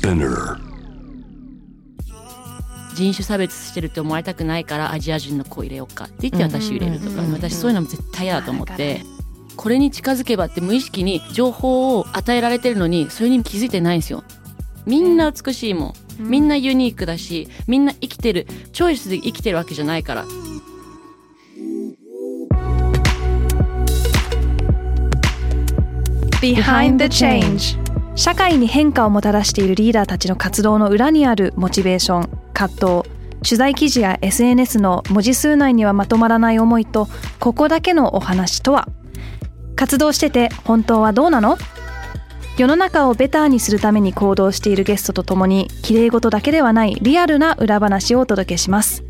Spinner. 人種差別してるって思われたくないからアジア人の子入れようかって言って私入れるとか、うん私そういうのも絶対嫌だと思って、これに近づけばって無意識に情報を与えられてるのにそれに気づいてないんですよ。みんな美しいもん、みんなユニークだしみんな生きてる。チョイスで生きてるわけじゃないから。Behind the Change 社会に変化をもたらしているリーダーたちの活動の裏にあるモチベーション葛藤取材記事や SNS の文字数内にはまとまらない思いとここだけのお話とは？活動してて本当はどうなの？世の中をベターにするために行動しているゲストとともに綺麗事だけではないリアルな裏話をお届けします。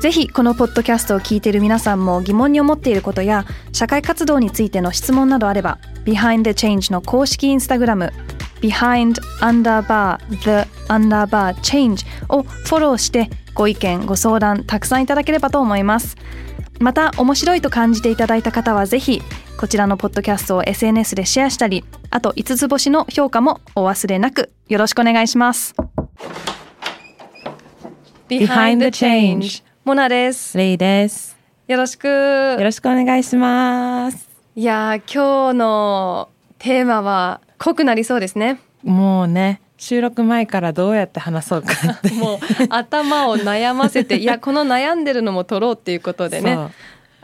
ぜひこのポッドキャストを聞いている皆さんも疑問に思っていることや社会活動についての質問などあれば Behind the Change の公式インスタグラム Behind underbar the underbar change をフォローしてご意見ご相談たくさんいただければと思います。また面白いと感じていただいた方はぜひこちらのポッドキャストを SNS でシェアしたりあと5つ星の評価もお忘れなくよろしくお願いします。Behind the Change. モナですレイです。よろしくよろしくお願いします。いやー今日のテーマは濃くなりそうですね。もうね、収録前からどうやって話そうかって。もう頭を悩ませて いやこの悩んでるのも取ろうっていうことでね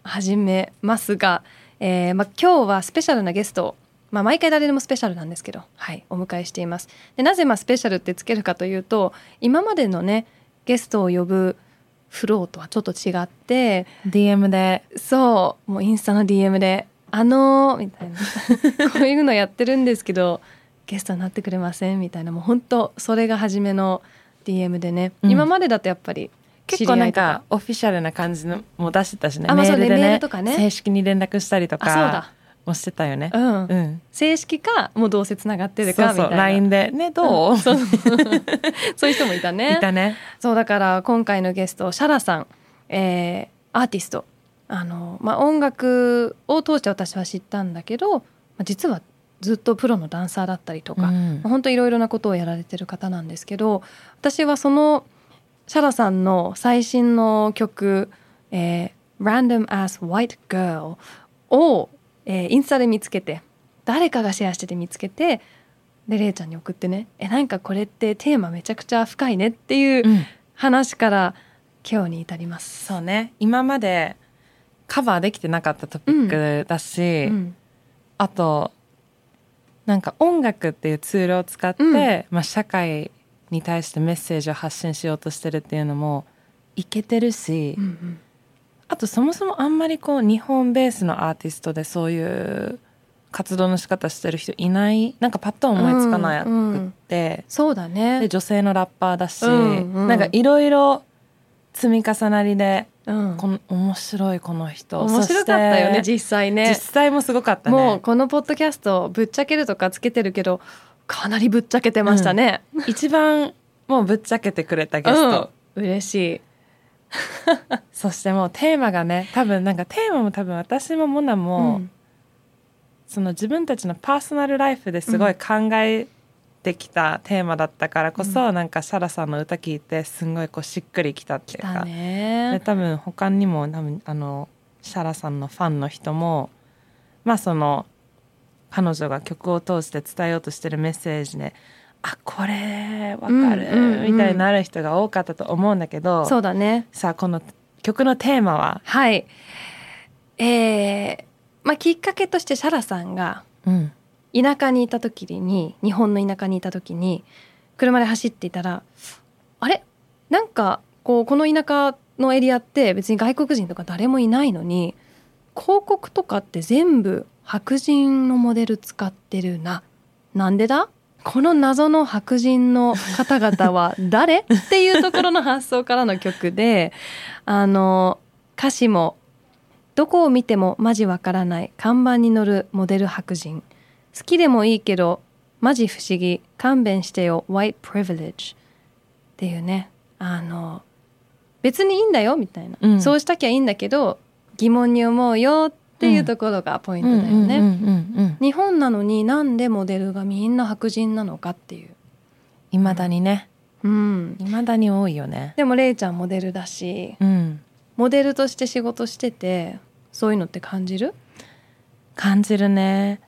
始めますが、えーまあ、今日はスペシャルなゲストを、まあ、毎回誰でもスペシャルなんですけど、はい、お迎えしています。でなぜまあスペシャルってつけるかというと今までのねゲストを呼ぶフローとはちょっと違って DM で。そうもうインスタの DM で「あのー」みたいな。こういうのやってるんですけどゲストになってくれませんみたいな。もう本当それが初めの DM でね、うん。今までだとやっぱり結構なんかオフィシャルな感じのも出してたしね。あまあそうねメールとかね。正式に連絡したりとかもしてたよね。うん。うん。正式かもうどうせつながってるかみたいな。LINE でねどう？そう。そういう人もいたね。いたね。そうだから今回のゲストシャラさん、えーアーティストあの、まあ、音楽を通して私は知ったんだけど、まあ、実はずっとプロのダンサーだったりとか、うんまあ本当いろいろなことをやられてる方なんですけど私はそのシャラさんの最新の曲「えー Random as White Girl」を、えーインスタで見つけて誰かがシェアしてて見つけてでレイちゃんに送ってね「えなんかこれってテーマめちゃくちゃ深いね」っていううん話から今日に至ります。そうね。今までカバーできてなかったトピックだし、うん。あとなんか音楽っていうツールを使って、うん。まあ、社会に対してメッセージを発信しようとしてるっていうのもいけてるし、うんうん。あとそもそもあんまりこう日本ベースのアーティストでそういう活動の仕方してる人いないなんかパッと思いつかなくって、そうだね。で。女性のラッパーだし、うんうん。なんかいろいろ積み重なりで、うん。この面白いこの人。面白かったよね実際ね。実。際もすごかったね。もうこのポッドキャストぶっちゃけるとかつけてるけどかなりぶっちゃけてましたね。一番もうぶっちゃけてくれたゲスト、うん。嬉しい。そしてもうテーマがね多分なんかテーマも多分私もモナも、うん。その自分たちのパーソナルライフですごい考えてきたテーマだったからこそ、なんかシャラさんの歌聞いてすんごいこうしっくりきたっていうだか、でね。多分他にも多分あのシャラさんのファンの人もまあその彼女が曲を通して伝えようとしてるメッセージであこれわかる、うんうんうんみたいになる人が多かったと思うんだけどそうだね。さあこの曲のテーマは、はい。えーまあきっかけとしてシャラさんがうん田舎にいた時に日本の田舎にいた時に車で走っていたらあれ？なんかこうこの田舎のエリアって別に外国人とか誰もいないのに広告とかって全部白人のモデル使ってるな。なんでだ？この謎の白人の方々は誰？っていうところの発想からの曲であの歌詞もどこを見てもマジわからない看板に載るモデル白人好きでもいいけどマジ不思議勘弁してよ white privilege っていうね。あの別にいいんだよみたいな、うん。そうしたきゃいいんだけど疑問に思うよっていうところがポイントだよね、日本なのになんでモデルがみんな白人なのかっていう。いまだにね。うん。いまだに多いよね。でもれいちゃんモデルだしうん。モデルとして仕事しててそういうのって感じる？感じるね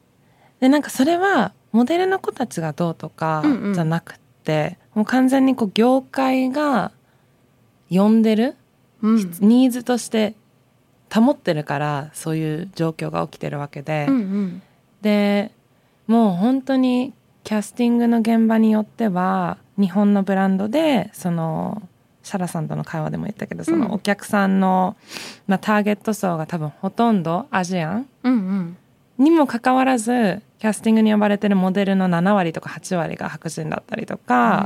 でなんかそれはモデルの子たちがどうとかうんうん。じゃなくって、もう完全にこう業界が呼んでるうん。ニーズとして保ってるからそういう状況が起きてるわけで、うんうん。でもう本当にキャスティングの現場によっては日本のブランドでそのシャラさんとの会話でも言ったけどそうん。のお客さんの、まあ、ターゲット層が多分ほとんどアジアンうんうん。にもかかわらずキャスティングに呼ばれてるモデルの7割とか8割が白人だったりとか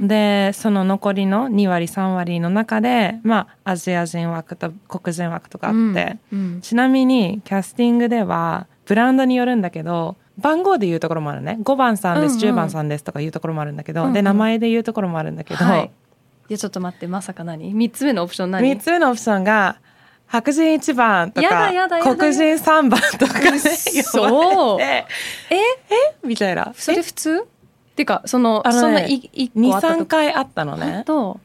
でその残りの2割3割の中でまあアジア人枠と黒人枠とかあって、うんちなみにキャスティングではブランドによるんだけど番号で言うところもあるね。5番さんです、うんうん10番さんですとか言うところもあるんだけど、うんうん。で名前で言うところもあるんだけど、はい。いやちょっと待ってまさか何？三つ目のオプション何？3つ目のオプションが白人1番とやか黒人3番とかねそうえ？え？みたいな。それ普通？っていうかそのあのねそんない一個あった23と回あったの本ね当？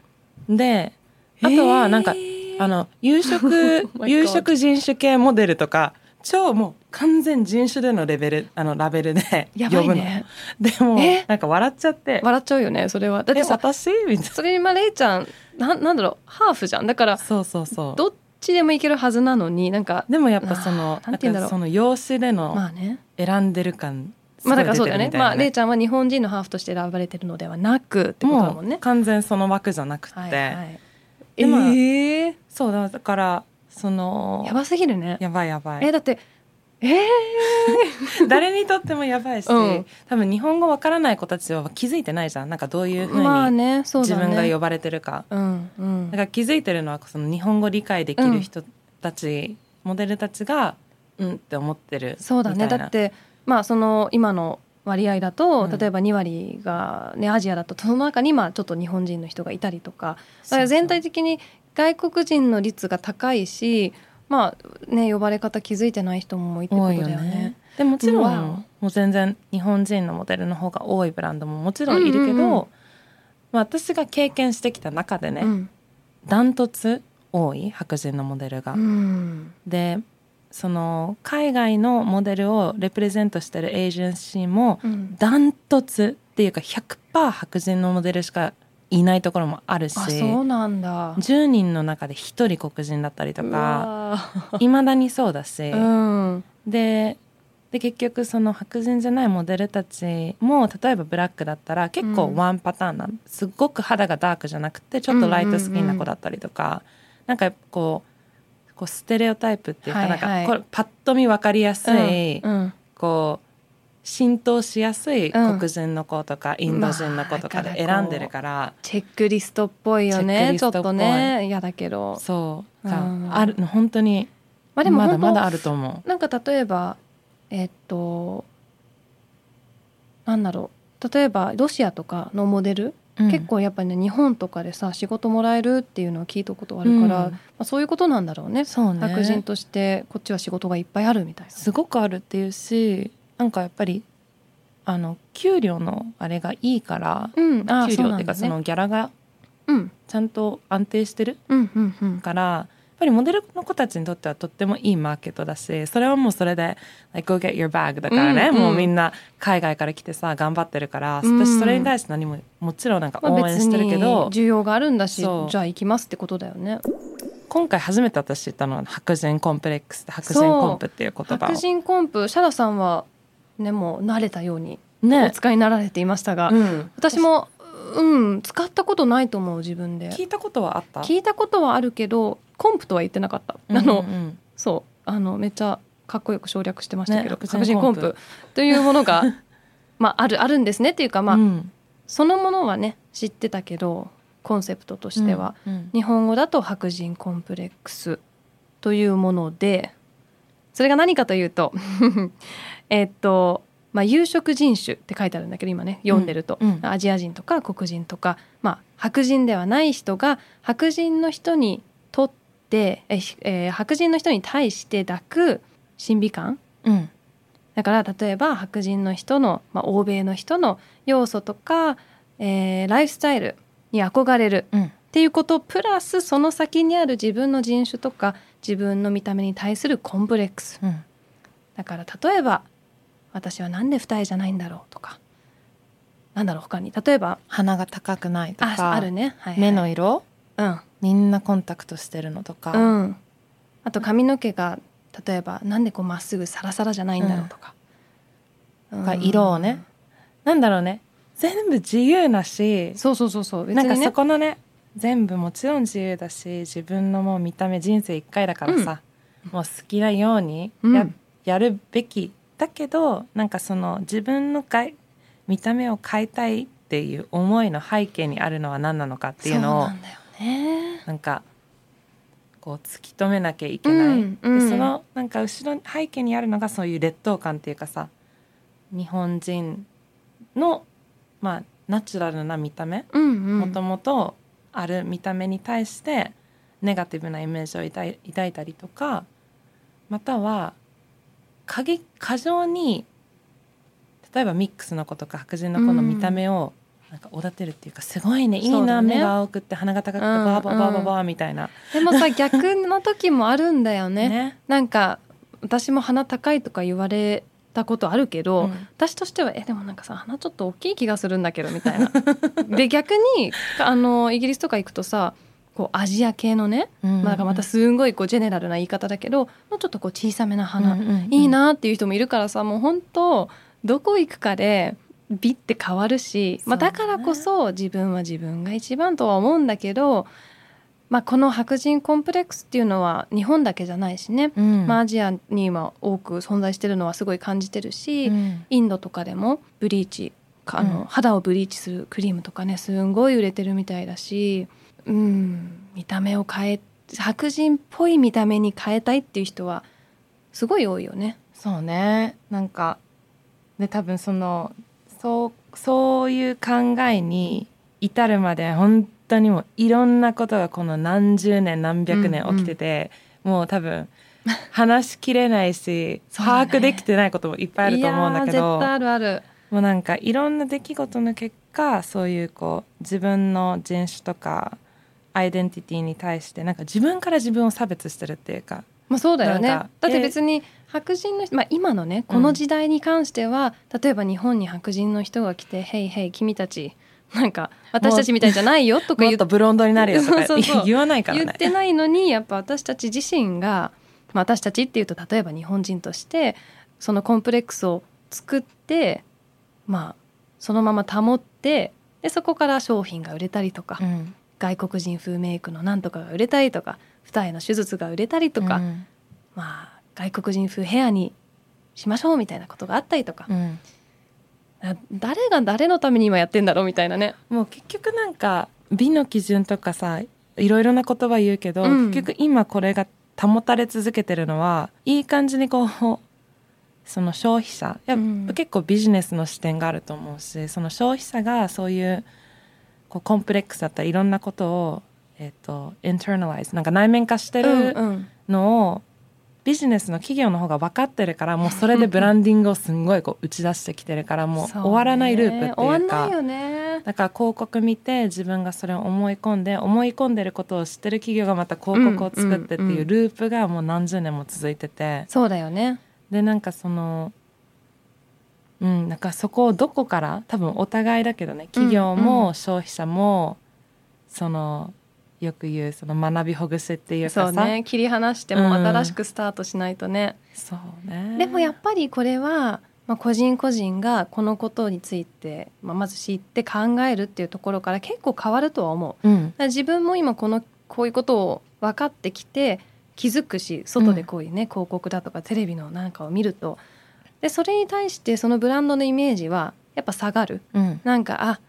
であとはなんか、えー。あの有色 Oh my God 有色人種系モデルとか超もう完全人種でのレベルあのラベルでや呼ぶの、ねでもえ？なんか笑っちゃって。笑っちゃうよねそれは。だってえさ私？みたいそれにまあれいちゃんなんなんだろうハーフじゃん。だからなそうそうそう。どっちでもいけるはずなのになんかでもやっぱそのなんて言うんだろう。かその養子でまのあね。選んでる感すまあだからそうだよね。まあれいちゃんは日本人のハーフとして選ばれてるのではなくってことだもんね。完全その枠じゃなくて、はいはい。ええそうだだからそのやばすぎるね。やばいやばい。えだってえー、誰にとってもやばいし、うん。多分日本語わからない子たちは気づいてないじゃん。なんかどういうふうにまあねそう自分が呼ばれてるか、うんうん。だから気づいてるのはその日本語理解できる人たち、モデルたちがうん。って思ってるそうだね。だってまあその今の割合だと、うん。例えば2割が、ね、アジアだとその中にまあちょっと日本人の人がいたりとか。だから全体的に外国人の率が高いしまあね呼ばれ方気づいてない人もいてこと多いよだよね。ねでもちろん、わもう全然日本人のモデルの方が多いブランドももちろんいるけど、うん。うんうんまあ、私が経験してきた中でね、うん。ダントツ多い白人のモデルが。うん。でその海外のモデルをレプレゼントしてるエージェンシーもうん。ダントツっていうか100%白人のモデルしかいないところもあるしあそうなんだ。10人の中で1人黒人だったりとうかわいまだにそうだし、うん。でで結局その白人じゃないモデルたちも例えばブラックだったら結構うん。ワンパターンなの、すっごく肌がダークじゃなくてちょっとライトスキンな子だったりとか、なんかこうこうステレオタイプっていうか、はいはい。なんかこれパッと見分かりやすい、うんうん。こう浸透しやすいうん。黒人の子とか、インド人の子とかで選んでるから、チェックリストっぽいよねちょっとね。嫌だけど。そう。がうん。ある本当にまあでもまだまだあると思なんか例えばえっとなんだろう。例えばロシアとかのモデル、う、うん。結構やっぱりね日本とかでさ仕事もらえるっていうのは聞いたことあるから、うん。まあ、そういうことなんだろうね。そうね。白人としてこっちは仕事がいっぱいあるみたいな。すごくあるっていうしなんかやっぱりあの給料のあれがいいからうん、あ給料っていうかそのギャラがうん。ちゃんと安定してるからやっぱりモデルの子たちにとってはとってもいいマーケットだしそれはもうそれで「like, go get your bag」だからね、うんうん。もうみんな海外から来てさ頑張ってるから、うん。私それに対して何ももちろんなんかまあ、応援してるけど、別に需要があるんだしじゃあ行きますってことだよね。今回初めて私知ったのは白人コンプレックス白人コンプっていう言葉を。白人コンプシャラさんはねもう慣れたようにおね、使いになられていましたが、うん、私もうん使ったことないと思う自分で。聞いたことはあった？聞いたことはあるけどコンプとは言ってなかった、うんあのうん。うんそうあのめっちゃかっこよく省略してましたけど、ね白白人コンプ。人コンプ。というものが まああるあるんですねっていうかまあ、うん。そのものはね知ってたけどコンセプトとしては、うんうん。日本語だと白人コンプレックスというものでそれが何かというと えっとまあ有色人種って書いてあるんだけど今ね読んでると、うん。うんアジア人とか黒人とか、まあ、白人ではない人が白人の人にとってえ、ひえー白人の人に対して抱く審美眼うん。だから例えば白人の人の、まあ、欧米の人の要素とか、えーライフスタイルに憧れるうん。っていうことプラスその先にある自分の人種とか自分の見た目に対するコンプレックス。うん。だから例えば私はなんで二重じゃないんだろうとかなんだろう他に。例えば鼻が高くないとあかあるね、はいはい。目の色うん。みんなコンタクトしてるのとか、うん、あと髪の毛が例えばなんでこうまっすぐサラサラじゃないんだろうとか、うん。が色をね。なんだろうね。全部自由だしそうそうそうそう。別なんかそこのね全部もちろん自由だし自分のもう見た目人生一回だからさ、もう好きなようにや,、うん。やるべきだけどなんかその自分の外見た目を変えたいっていう思いの背景にあるのは何なのかっていうのをそうなんだよね。なんかこう突き止めなきゃいけない、うんうん。でそのなんか後ろに背景にあるのがそういう劣等感っていうかさ日本人のまあナチュラルな見た目もともとある見た目に対してネガティブなイメージを抱いたりとかまたは過激過剰に例えばミックスの子とか白人の子の見た目をなんかおだてるっていうかすごいねいいな、ね目が青くって鼻が高くてうんバーバーバーバーバーみたいな、でもさ 逆の時もあるんだよね。ね。なんか私も鼻高いとか言われたことあるけど、うん。私としてはえでもなんかさ鼻ちょっと大きい気がするんだけどみたいな。で逆にあのイギリスとか行くとさこうアジア系のね、うんまあなんかまたすんごいこうジェネラルな言い方だけどもうちょっとこう小さめな鼻、うんうんうん。いいなっていう人もいるからさもう本当どこ行くかで美って変わるし、まあ、だからこそ自分は自分が一番とは思うんだけど、まあ、この白人コンプレックスっていうのは日本だけじゃないしね、うん。まあ、アジアに今多く存在してるのはすごい感じてるし、うん。インドとかでもブリーチかあの、うん。肌をブリーチするクリームとかねすんごい売れてるみたいだし、うん、見た目を変え白人っぽい見た目に変えたいっていう人はすごい多いよね。そうねなんかで多分そのそうそういう考えに至るまで本当にもういろんなことがこの何十年何百年起きてて、もう多分話しきれないし、ね把握できてないこともいっぱいあると思うんだけいやーど絶対あるある。もうなんかいろんな出来事の結果そういうこう自分の人種とかアイデンティティに対してなんか自分から自分を差別してるっていうかまあそうだよね。だって別に白人の人、まあ、今のねこの時代に関しては、例えば日本に白人の人が来て「ヘイヘイ君たちなんか私たちみたいじゃないよ」とかも言っブロンドになるよとかそうそうそう 言わないからね。言ってないのにやっぱ私たち自身が、まあ、私たちっていうと例えば日本人としてそのコンプレックスを作ってまあそのまま保ってでそこから商品が売れたりとか、うん外国人風メイクのなんとかが売れたりとか二重の手術が売れたりとか、うん。まあ外国人風ヘアにしましょうみたいなことがあったりとか、うん。あ誰が誰のために今やってんだろうみたいなね。もう結局なんか美の基準とかさいろいろな言葉言うけど、うん。結局今これが保たれ続けてるのはいい感じにこうその消費者や結構ビジネスの視点があると思うしその消費者がそういうこうコンプレックスだったりいろんなことを、えっと internalize なんか内面化してるうんうん。のを、ビジネスの企業の方が分かってるからもうそれで ブランディングをすんごいこう打ち出してきてるからもう終わらないループっていうか。終わんないよね。だから広告見て自分がそれを思い込んで思い込んでることを知ってる企業がまた広告を作ってっていうループがもう何十年も続いてて。そうだよね。でなんかそのうんなんかそこをどこから多分お互いだけどね企業うん。うも消費者もそのよく言うその学びほぐしっていうかさ。そうね切り離しても新しくスタートしないとね。そうね。でもやっぱりこれは、まあ、個人個人がこのことについて、まあ、まず知って考えるっていうところから結構変わるとは思う。うん。自分も今このこういうことを分かってきて気づくし外でこういうね、広告だとかテレビのなんかを見るとでそれに対してそのブランドのイメージはやっぱ下がる。うん。なんかあ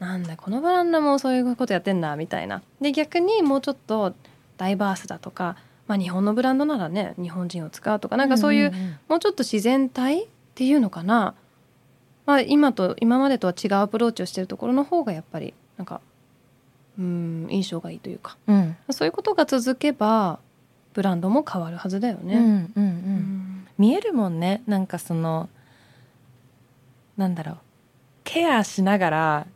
なんだこのブランドもそういうことやってんだみたいな。で逆にもうちょっとダイバースだとか、まあ、日本のブランドならね日本人を使うとかなんかそういう、もうちょっと自然体っていうのかな、まあ、今と今までとは違うアプローチをしてるところの方がやっぱりなんかうん印象がいいというか。うんうん。そういうことが続けばブランドも変わるはずだよね。うんうんうん。うん見えるもんね。なんかそのなんだろう。ケアしながら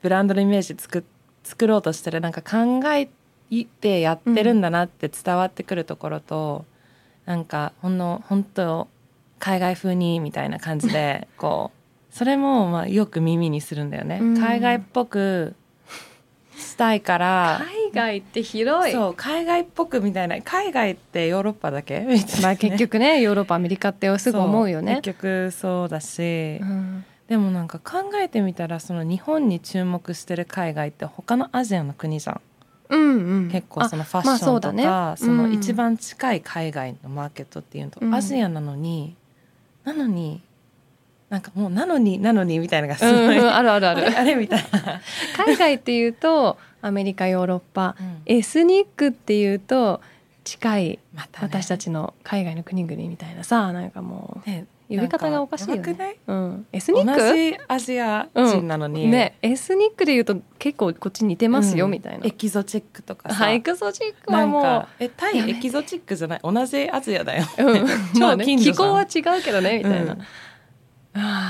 ブランドのイメージ作作ろうとしてる。なんか考えてやってるんだなって伝わってくるところと、なんかほんの本当海外風にみたいな感じで こうそれもまあよく耳にするんだよね、うん。海外っぽくしたいから海外って広い。そう海外っぽくみたいな。海外ってヨーロッパだけ？みたいな、まあ結局ねヨーロッパアメリカってすぐ思うよね。そう結局そうだし、うん。でもなんか考えてみたらその日本に注目してる海外って他のアジアの国じゃん。うんうん。結構そのファッシまあョンとそうだね。かそのうん一番近い海外のマーケットっていうとうん。アジアなのになのになんかもうなのになのにみたいなのがすうごいんうんあるあるあ あるれあれみたいな、海外っていうとアメリカヨーロッパエスニックっていうと近いまたね。私たちの海外の国々みたいなさなんかもうね呼び方がおかしいよね。うん、エスニック？同じアジア人なのに、ねエスニックで言うと結構こっち似てますよ、うん。みたいな。エキゾチックとかさ。エキゾチックはもかえタイエキゾチックじゃない？同じアジアだよ、う、うん、超近所じゃん。気候は違うけどねみたいな、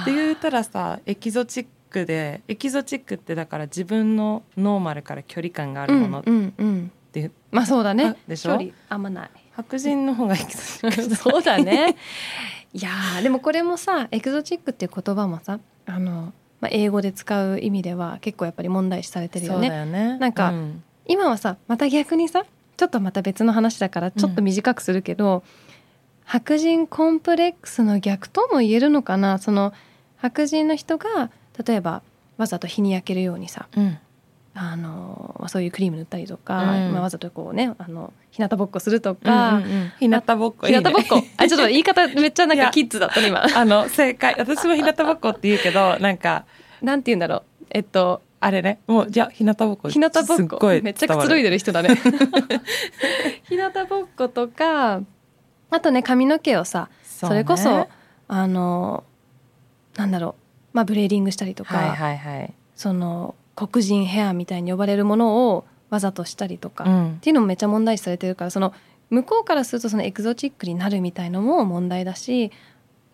って言ったらさエキゾチックでエキゾチックってだから自分のノーマルから距離感があるものっうんうんうん。ていう、まあそうだね。あでしょ？距離あんまない。白人の方がエキゾチック。そうだね。いやーでもこれもさエクゾチックっていう言葉もさあの、まあ、英語で使う意味では結構やっぱり問題視されてるよそうねだよね。なんかうん。今はさまた逆にさちょっとまた別の話だからちょっと短くするけど、白人コンプレックスの逆とも言えるのかな？その白人の人が例えばわざと日に焼けるようにさうん。あのまあそういうクリーム塗ったりとか、うんまあ、わざとこうねあの日向ぼっこするとか、うんうんうん。日向ぼっこいいね。日向ぼっこ。あちょっと言い方めっちゃなんかキッズだったね今。あの正解。私も日向ぼっこって言うけどなんかなんて言うんだろう。えっとあれね。もうじゃあ日向ぼっこ。日向ぼっこすっごいめっちゃくつろいででる人だね。日向ぼっことかあとね髪の毛をさそれこそあのなんだろうまあ braiding したりとか、はいはいはい、その黒人ヘアみたいに呼ばれるものをわざとしたりとか、っうん。ていうのもめっちゃ問題視されてるからその向こうからするとそのエキゾチックになるみたいのも問題だし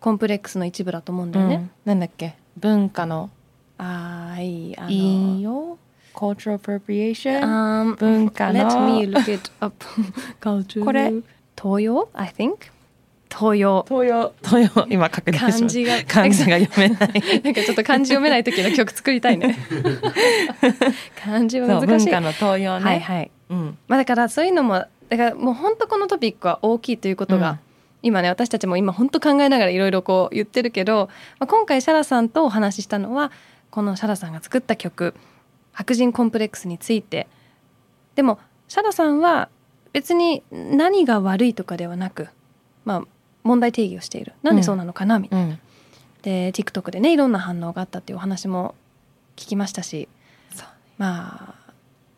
コンプレックスの一部だと思うんだよね。うん。なんだっけ？文化の。あーいいあの引用？cultural appropriation Um, 文化の。Let me look it up. Culture. これ？盗用？I think 東洋。東洋。東洋。今確認漢字が。漢字が読めない。なんかちょっと漢字読めない時の曲作りたいね。漢字は難しい。文化の東洋ね。はいはい。うん。まあだからそういうのもだからもう本当このトピックは大きいということが、うん。今ね私たちも今本当考えながらいろいろこう言ってるけど、まあ、今回シャラさんとお話ししたのはこのシャラさんが作った曲「白人コンプレックス」について。でもシャラさんは別に何が悪いとかではなく、まあ、問題定義をしている。なんでそうなのかな？みたいな。うん。で TikTok でねいろんな反応があったっていうお話も聞きましたし。まあ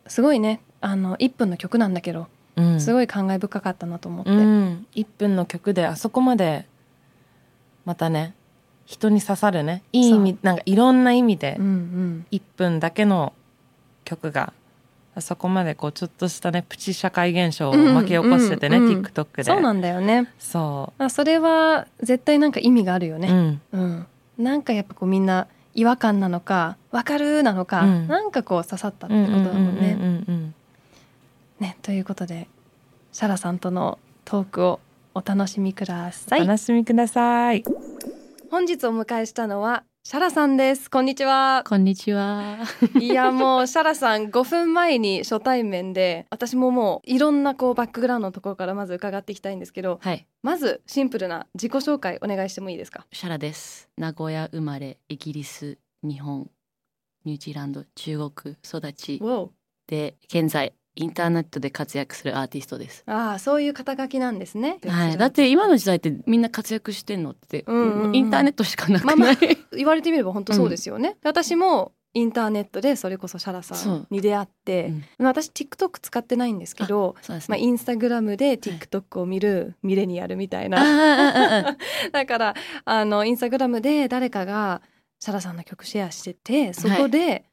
すごいね。あの1分の曲なんだけどうん。すごい感慨深かったなと思って、うん、1分の曲であそこまでまたね人に刺さるね。いい意味なんかいろんな意味でうんうん。1分だけの曲があそこまでこうちょっとしたねプチ社会現象を巻き起こしててね、うんうんうん。TikTok で。そうなんだよね。そまあそれは絶対なんか意味があるよう、うね、ん、うん。なんかやっぱこうみんな違和感なのかわかるなのか、うん。なんかこう刺さったってうんことだもんね。うんうんうん。ねということでシャラさんとのトークをお楽しみください。お楽しみください。本日お迎えしたのはシャラさんです。こんにちは。こんにちは。いやもうシャラさん5分前に初対面で私ももういろんなこうバックグラウンドのところからまず伺っていきたいんですけどはい、まずシンプルな自己紹介お願いしてもいいですか？シャラです。名古屋生まれ、イギリス、日本、ニュージーランド、中国育ちわで、現在インターネットで活躍するアーティストです。ああそういう肩書きなんですね。はい、だって今の時代ってみんな活躍してんのって、うんうんうん。インターネットしかなくない、まあまあ言われてみれば本当そうですよね。私もインターネットでそれこそシャラさんに出会って、うん。まあ私 TikTok 使ってないんですけど、まあ。インスタグラムで TikTok を見るミレニアルみたいな、だからあのインスタグラムで誰かがシャラさんの曲シェアしててそこで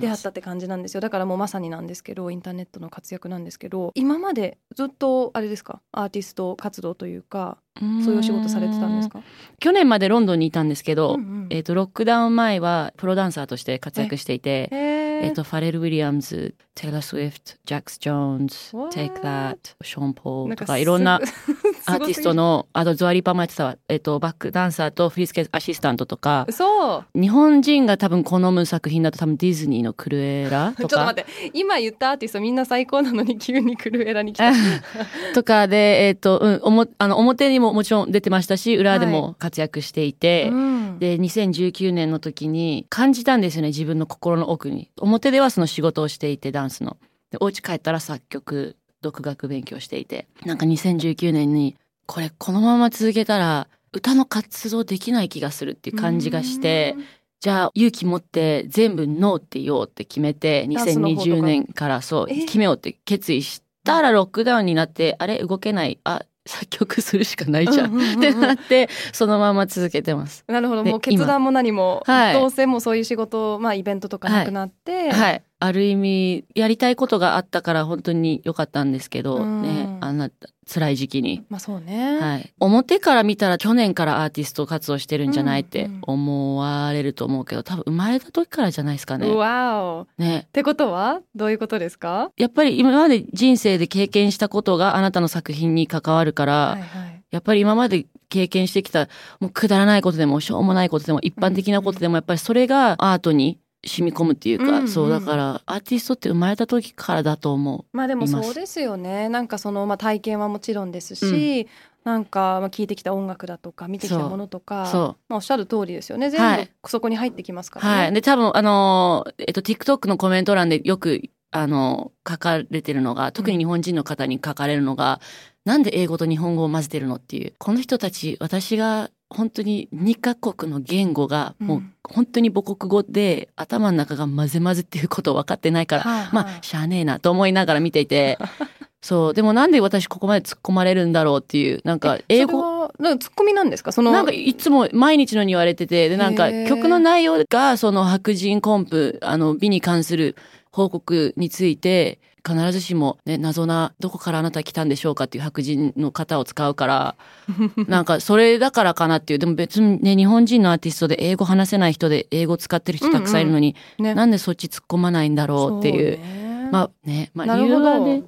出会った。って感じなんですよ。だからもうまさになんですけどインターネットの活躍なんですけど今までずっとあれですか？アーティスト活動というかそういうお仕事されてたんですか？去年までロンドンにいたんですけど、うんうん。えっ、とロックダウン前はプロダンサーとして活躍していて、へー。えっと、ファレル・ウィリアムズ、テイラー・スウィフト、ジャックス・ジョーンズ、What？Take That、ショーン・ポールとかかいろんなす アーティストの、あとデュア・リパもやってたわ、えっと、バックダンサーと振付アシスタントとか、そう。日本人が多分好む作品だと多分ディズニーのクルエラちょとかっと待って今言ったアーティストみんな最高なのに急にクルエラに来た。とかで、えっ、と、うん、おも、あの、表にももちろん出てましたし、裏でも活躍していて、うん。で、2019年の時に感じたんですよね、自分の心の奥に。表ではその仕事をしていて、ダンスの。で、お家帰ったら作曲、独学勉強していて。なんか2019年に、これこのまま続けたら、歌の活動できない気がするっていう感じがして、じゃあ勇気持って全部ノーって言おうって決めてダンスの方とか2020年からそうえ？決めようって決意したらロックダウンになってあれ動けないあ作曲するしかないじゃん。ってなってそのまま続けてます。なるほど。でもう決断も何も、はい。どうせもうそういう仕事まあイベントとかなくなって、はい。ある意味やりたいことがあったから本当に良かったんですけどうん。ねあんな辛い時期に。まあそうね、はい、表から見たら去年からアーティスト活動してるんじゃないって思われると思うけど多分生まれた時からじゃないですかね。うわお。っねてことはどういうことですか？やっぱり今まで人生で経験したことがあなたの作品に関わるから、はいはい。やっぱり今まで経験してきたもうくだらないことでもしょうもないことでも一般的なことでもやっぱりそれがアートに染み込むっていうか、うんうんそうだからアーティストって生まれた時からだと思まあでもそうですよねなんかその、まあ、体験はもちろんですし、なんかまあ聞いてきた音楽だとか見てきたものとう。かそまあ、おっしゃる通りですよね全はい部そこに入ってきますう。からね。はい。で、多分、あの、えっと、TikTok のコメント欄でよく、あの、書かれてるのが、特に日本人の方に書かれるのが、なんで英語と日本語を混ぜてるのっていう。この人たち、私が本当に2カ国の言語が、もううん本当に母国語で、頭の中が混ぜ混ぜっていうことを分かってないから、はいはい。まあ、しゃあねえなと思いながら見ていて、そう、でもなんで私ここまで突っ込まれるんだろうっていう、なんか、英語、なんかツッコミなんですか？そのなんかいつも毎日のように言われてて、で、なんか曲の内容がその白人コンプ、あの美に関する報告について、必ずしもね、謎な、どこからあなた来たんでしょうかっていう白人の方を使うから、なんかそれだからかなっていう、でも別にね、日本人のアーティストで英語話せない人で英語使ってる人たくさんいるのに、ねなんでそっち突っ込まないんだろうっていう。まあね、まあなるほど。はね、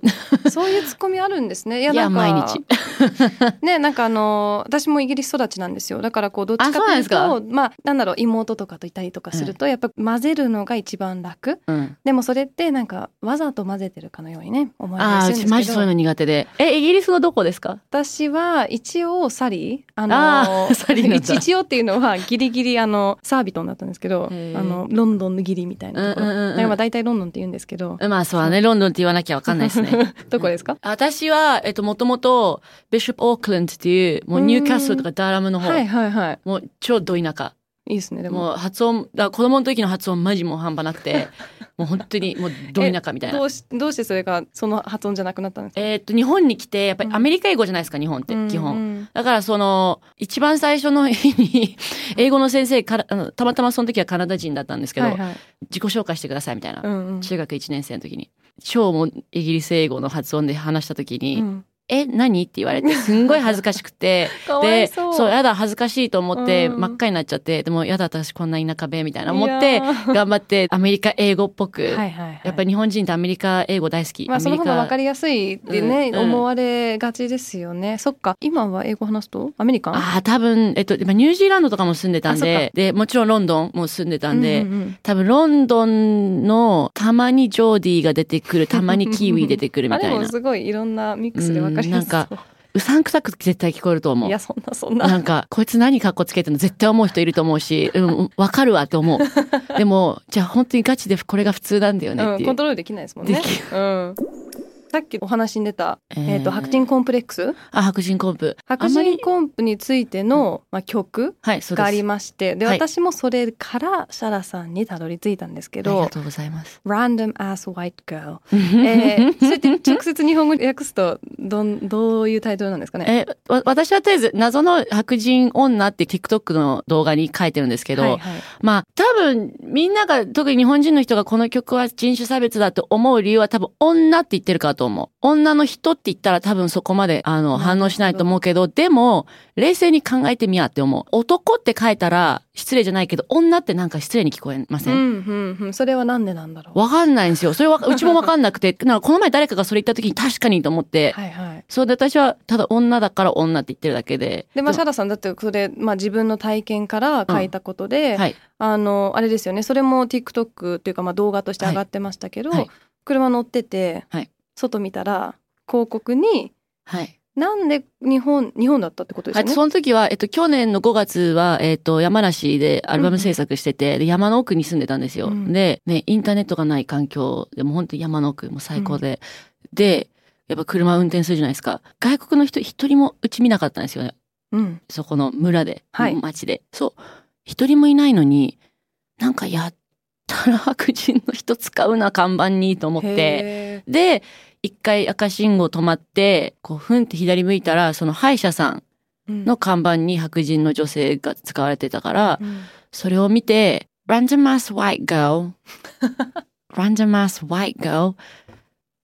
そういうツッコミあるんですね。いやなんか毎日。ねなんかあの私もイギリス育ちなんですよ。だからこうどっちかというとまあなんだろう妹とかといたりとかすると、やっぱ混ぜるのが一番楽。うん。でもそれってなんかわざと混ぜてるかのようにね思わああ、れるんですけど。マジそういうの苦手で。え、イギリスのどこですか？私は一応サリー。ああー サリー一一応っていうのはギリギリあのサービトンだったんですけどあのロンドンのギリみたいなところ、うんうんうんうん。だからまあ大体ロンドンって言うんですけど。まあそうだね、ロンドンって言わなきゃわかんないですね。どこですか、私は、えっと、もともと、ビショップ・オークランドっていう、もうニューキャッスルとかダーラムの方、はいはいはいもう超ど田舎。いいですねでも発音、だ子供の時の発音マジもう半端なくて、もう本当にもうど田舎みたいなど。うしどうしてそれがその発音じゃなくなったんですか？えっと、日本に来て、やっぱりアメリカ英語じゃないですか、日本って、基本。本だからその、一番最初の日に、英語の先生から、あのたまたまその時はカナダ人だったんですけど、はいはい自己紹介してくださいみたいな。うんうん中学1年生の時に。超もうイギリス英語の発音で話した時に、うんえ、何？って言われて、すんごい恥ずかしくて、で、そう。そう、やだ、恥ずかしいと思って、うん。真っ赤になっちゃって、でも、やだ、私こんな田舎べ、みたいな思って頑張って、アメリカ英語っぽく、はいはいはい。やっぱり日本人ってアメリカ英語大好き。まあその方が分かりりやすいってね、うんうん。思われがちですよね。そっか今は英語話すと？アメリカン？ああ、多分、えっと、ニュージーランドとかも住んでたんで、で、もちろんロンドンも住んでたんで、うんうんうん。多分ロンドンのたまにジョーディーが出てくる、たまにキーウィ出てくるみあたいな。でもすごいいろんなミックスで分かりやすなんかうさんくさく絶対聞こえると思うい。やそんなそんななんか、こいつ何格好つけてんの絶対思う人いると思うし、うん、わかるわって思う。でも、じゃあ本当にガチでこれが普通なんだよねっうん、ていう。コントロールできないですもんねできうんさっきお話に出た、えー。えーと白人コンプレックス？あ、白人コンプ。白人コンプについての、まあ、曲。がありましてではい。私もそれからシャラさんにたどり着いたんですけありどがとうございます。Random Ass White Girl えー、それって直接日本語で訳すとどんどういうタイトルなんですかね？え、わ私はとりあえず、謎の白人女って TikTok の動画に書いてるんですけど、はいはい。まあ、多分、みんなが、特に日本人の人がこの曲は人種差別だと思う理由は多分女って言ってるからと思う。女の人って言ったら多分そこまで、あの、反応しないと思うけど、でも、冷静に考えてみやって思う。男って書いたら失礼じゃないけど、女ってなんか失礼に聞こえません、うんうんうん。それはなんでなんだろう？わかんないんですよ。それは、うちもわかんなくて、なんかこの前誰かがそれ言った時に確かにと思って、はいはい。そうで私はただ女だから女って言ってるだけで。でまあシャラさんだってそれ、まあ、自分の体験から書いたことで、はい。あのあれですよね。それも TikTok っていうかまあ動画として上がってましたけど、はい。はい。車乗ってて、はい外見たら広告にはい。なんで日本日本だったってことですはい。その時は、えっと、去年の5月は、えっと、山梨でアルバム制作してて、で、山の奥に住んでたんですよ。うんで、ね、インターネットがない環境でもう本当に山の奥、もう最高で。で、やっぱ車運転するじゃないですか。外国の人一人もうち見なかったんですよね。うんそこの村で、はい町で。そう。一人もいないのに、なんかやったら白人の人使うな、看板にと思って。へで、一回赤信号止まって、こう、ふんって左向いたら、その歯医者さんの看板に白人の女性が使われてたから、うんそれを見て、random ass white girl, random ass white girl,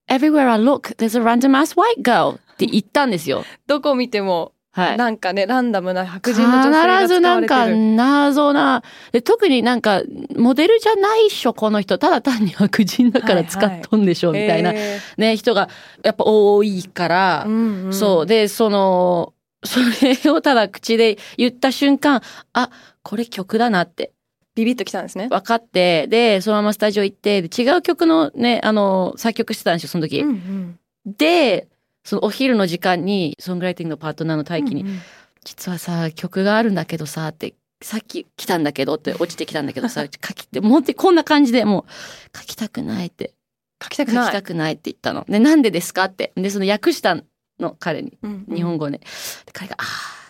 everywhere I look, there's a random ass white girl って言ったんですよ。どこ見ても、はい。なんかねランダムな白人の女性が必ず使なんか。謎なで特になんかモデルじゃないっしょこの人。ただ単に白人だから使っとんでしょ、みたいな、へね人がやっぱ多いから。ー、うんうん。そう。でそのそれをただ口で言った瞬間あこれ曲だなって。ビビッときたんですね。分かって。でそのままスタジオ行ってで違う曲のねあの作曲してたんですよその時、うんうん。でそのお昼の時間にソングライティングのパートナーの大輝にうんうん実はさ曲があるんだけどさってさっき来たんだけどって落ちてきたんだけどさ 書きってもうってこんな感じでもう書きたくないって。書きたく書ない。きたくないって言ったの。でなんでですかって。でその訳したの彼に。うんうん。日本語で,、で彼が「あー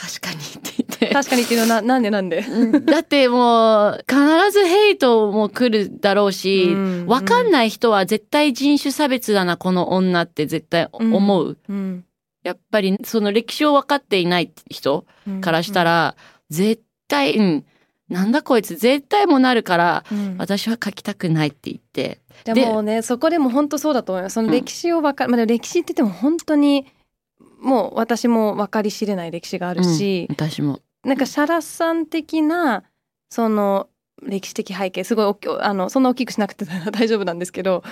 確かに」って言って。確かにっていうのはななんでなんで？うん。だってもう必ずヘイトも来るだろうし、うん。わかんない人は絶対人種差別だなこの女って絶対思う、うん。やっぱりその歴史を分かっていない人うん。からしたら、絶対、うん、なんだこいつ絶対もなるから、うん。私は書きたくないって言って。でもうねそこでも本当そうだと思いますその歴史を分かる、まあ歴史って言っても本当にもう私も分かり知れない歴史があるし、うん私も。なんかシャラさん的なその歴史的背景すごいあのそんな大きくしなくて大丈夫なんですけど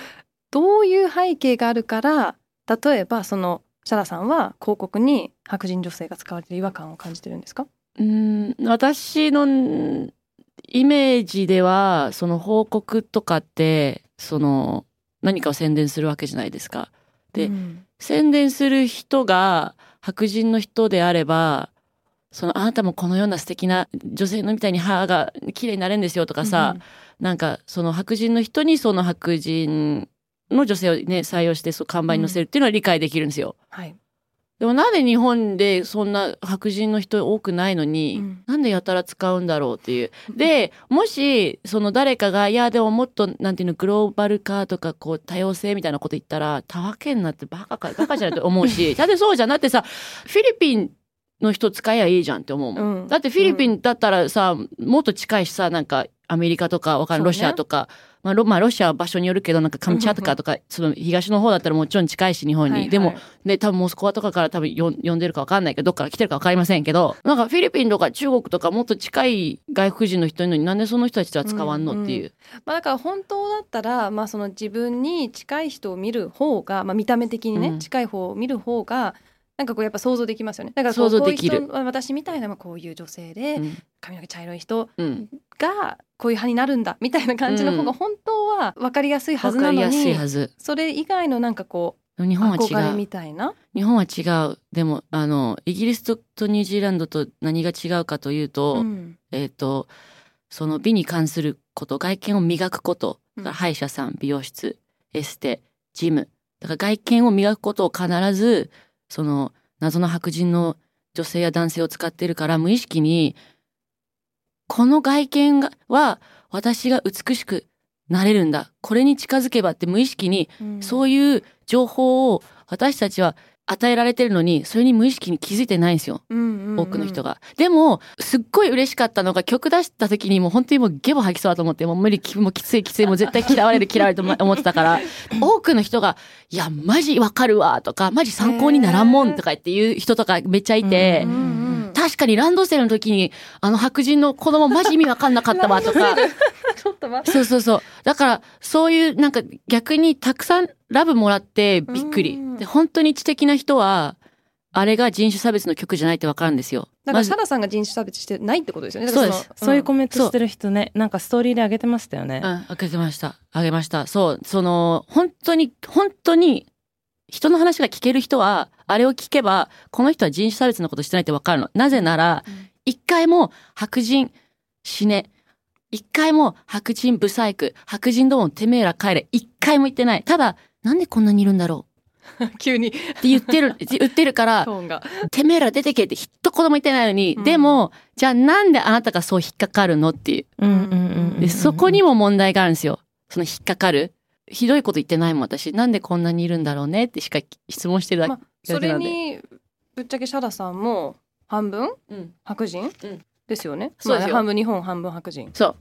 どういう背景があるから例えばそのシャラさんは広告に白人女性が使われてる違和感を感じてるんですか？うん、私のんイメージでは、その報告とかって、その何かを宣伝するわけじゃないですか。でうん。宣伝する人が白人の人であれば、そのあなたもこのような素敵な女性のみたいに歯が綺麗になれるんですよとかさ、なんかその白人の人にその白人の女性をね採用してそう看板に載せるっていうのは理解できるんですよ。はい、でもなんで日本でそんな白人の人多くないのに、うんなんでやたら使うんだろうっていう。で、もし、その誰かが、いや、でももっと、なんていうの、グローバル化とか、こう、多様性みたいなこと言ったら、たわけになってバカか、バカじゃないと思うし、だってそうじゃん。だってさ、フィリピンの人使えばいいじゃんって思うもん。うんだってフィリピンだったらさ、もっと近いしさ、なんか、アメリカとか、わかんない、ロシアとか、まあロ、まあ、ロシアは場所によるけど、なんかカムチャトカとか、その東の方だったらもちろん近いし、日本に。はいはい。でも、で、多分モスクワとかから多分よ呼んでるかわかんないけど、どっから来てるかわかりませんけど、なんかフィリピンとか中国とかもっと近い外国人の人いるのになんでその人たちは使わんのっていう。まあ、だから本当だったら、まあ、その自分に近い人を見る方が、まあ、見た目的にね、うん。近い方を見る方がなんかこうやっぱ想像できますよね。だからこう想像できる。こういう人私みたいなまあこういう女性でうん。髪の毛茶色い人うん。がこういう派になるんだみたいな感じの方うんが本当は分かりやすいはわずなのに。それ以外のなんかこでも日う本は違う。みたいな？日本は違う。でも、あの、イギリスととニュージーランドと何が違うかというと、うんえっ、と、その美に関すること、外見を磨くこと、歯医者さん、美容室、エステ、ジム。だから外見を磨くことを必ず、その謎の白人の女性や男性を使ってるから、無意識に、この外見がは私が美しくなれるんだ。これに近づけばって無意識に、うんそういう情報を私たちは与えられてるのに、それに無意識に気づいてないんですよ。多くの人が。でも、すっごい嬉しかったのが曲出した時にもう本当にもうゲボ吐きそうだと思って、もう無理、もうきついきつい、もう絶対嫌われる 嫌われると思ってたから、多くの人が、いや、マジわかるわとか、マジ参考にならんもんとかっていう人とかめっちゃいて、うんうん確かにランドセルの時に、あの白人の子供マジ意味わかんなかったわとか、ちょっと待そうそうそう。だから、そういうなんか逆にたくさんラブもらってびっくりうん。で、本当に知的な人は、あれが人種差別の曲じゃないってわかるんですよ。だからサラさんが人種差別してないってことですよね。そうですそういうコんメントしてる人ねなんかストーリーで上げてましたよね、うん、あげてました。あげました。そう、その、本当に、本当に、人の話が聞ける人は、あれを聞けば、この人は人種差別のことしてないってわかるの。なぜならうん、一回も白人死ね。一回も白人ブサイク、白人どもてめえら帰れ。一回も言ってない。ただ、なんでこんなにいるんだろ 急にうって言ってる、言ってるから。てめえら出てけって一言も言ってないのに、うんでも、じゃあなんであなたがそう引っかかるのっていう。そこにも問題があるんですよ。その引っかかる。ひどいこと言ってないもん、私。なんでこんなにいるんだろうねってしか質問してるだけ。まあそれにぶっちゃけシャラさんも半分？うん。白人、うんですよね。そうですよまあ半分日本半分白人。そう。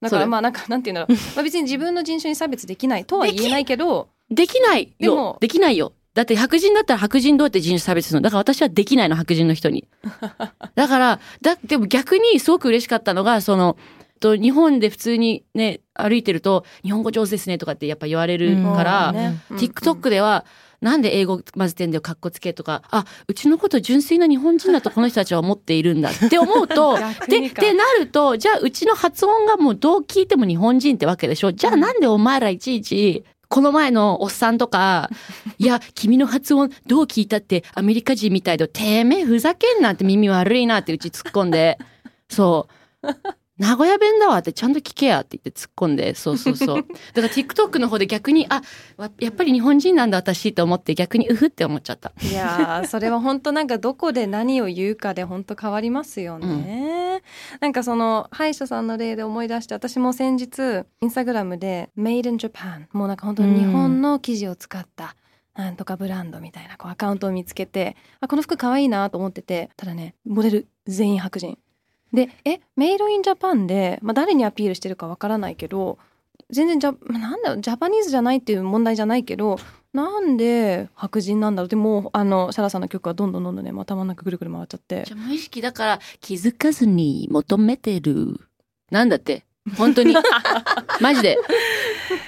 だからまあなんかなんていうんだろう。まあ別に自分の人種に差別できないとは言えないけど、できないよ。でもできないよ。だって白人だったら白人どうやって人種差別するの？だから私はできないの、白人の人に。だから、だ、でも逆にすごく嬉しかったのが、その、と日本で普通にね、歩いてると、日本語上手ですねとかってやっぱ言われるから、ね。うん。TikTok では、なんで英語混ぜてんだよ、かっこつけとか、あ、うちのこと純粋な日本人だとこの人たちは思っているんだって思うと、で、逆にか。でなると、じゃあうちの発音がもうどう聞いても日本人ってわけでしょ？じゃあなんでお前らいちいち、この前のおっさんとか、いや、君の発音どう聞いたってアメリカ人みたいで、てめえふざけんなって耳悪いなってうち突っ込んで、そう。名古屋弁だわってちゃんと聞けやって言って突っ込んで、そうそうそう。だから TikTok の方で逆に、あ、わやっぱり日本人なんだ私って思って逆にうふって思っちゃった。いやーそれは本当なんかどこで何を言うかで本当変わりますよね、なんかその歯医者さんの例で思い出して私も先日インスタグラムで「Made in Japan」もうなんか本当に日本の生地を使ったなんとかブランドみたいなこうアカウントを見つけてあこの服可愛いなと思っててただねモデル全員白人でえメイドインジャパンで、まあ、誰にアピールしてるかわからないけど全然ジャまあなんだろうジャパニーズじゃないっていう問題じゃないけどなんで白人なんだろうでもうあのシャラさんの曲はどんどんどんどんね頭の中ぐるぐる回っちゃってじゃあ無意識だから気づかずに求めてる。なんだって。本当に。マジで。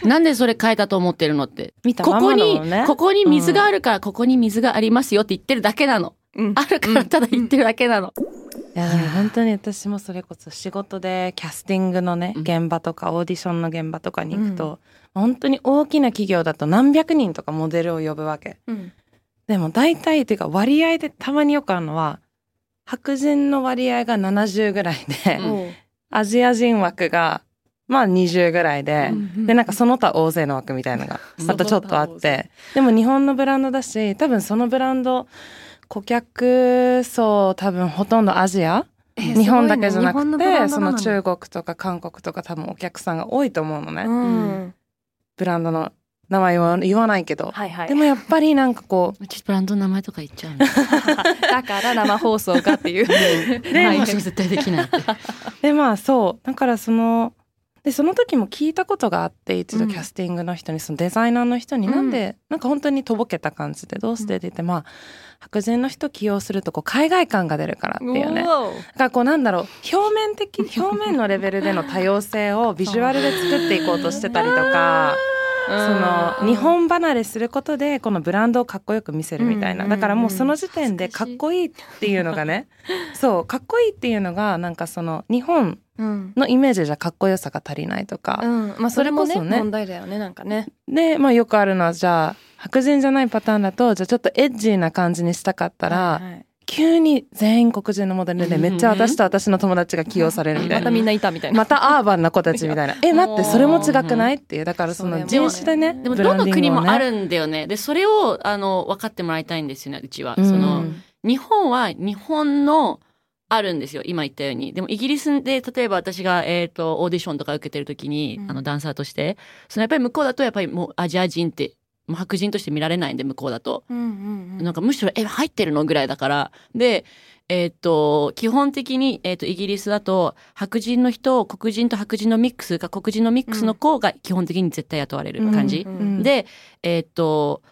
なんでそれ変えたと思ってるのって。見たまここに、ここに水があるから、ここに水がありますよって言ってるだけなの。うんあるからただ言ってるだけなの。いや本当に私もそれこそ仕事でキャスティングのねうん。現場とかオーディションの現場とかに行くと、本当に大きな企業だと何百人とかモデルを呼ぶわけ。うん。でも大体っていうか割合でたまによくあるのは白人の割合が70ぐらいで、アジア人枠がまあ20ぐらいで、うんでなんかその他大勢の枠みたいなのがうんまたちょっとあって。でも日本のブランドだし多分そのブランド顧客層多分ほとんどアジア？え日本だけじゃなくて、その日中国とか韓国とか多分お客さんが多いと思うのね、本のブランドなのうん。ブランドの名前は言わないけど、はいはい。でもやっぱりなんかこうちブランドの名前とか言っちゃうの。だから生放送がっていう。ではい、絶対できないって。うでまあそう。だからそのでその時も聞いたことがあって一度キャスティングの人に、そのデザイナーの人にうん。なんで、なんか本当にとぼけた感じでどうしてって言って、まあ白人の人起用するとこう海外感が出るからっていうね。だからこうなんだろう表面的 表面のレベルでの多様性をビジュアルで作っていこうとしてたりとか。その日本離れすることでこのブランドをかっこよく見せるみたいな。うん。だからもうその時点でかっこいいっていうのがねそうかっこいいっていうのがなんかその日本うんのイメージじゃかっこよさが足りないとか、うん。まあそれもねね問題だよねなんかね。で、まあ、よくあるのはじゃあ白人じゃないパターンだとじゃあちょっとエッジーな感じにしたかったら、はいはい。急に全員黒人のモデルで めっちゃ私と私の友達が起用されるみたいな。また。みんないたみたいな。またアーバンな子たちみたいな。え、待って、それも違くない？っていう。だからその人種でね、でもどの国もあるんだよね。で、それを、あの、分かってもらいたいんですよね、うちは。うん。その、日本は日本のあるんですよ今言ったように。でもイギリスで例えば私が、えー、とオーディションとか受けてる時に、うん。あのダンサーとしてそのやっぱり向こうだとやっぱりもうアジア人ってもう白人として見られないんで向こうだと、うんうんうん。なんかむしろえ入ってるのぐらいだから。でえーっと基本的に、えーっとイギリスだと白人の人黒人と白人のミックスか黒人のミックスの子が基本的に絶対雇われる感じ、うんうんでえーっと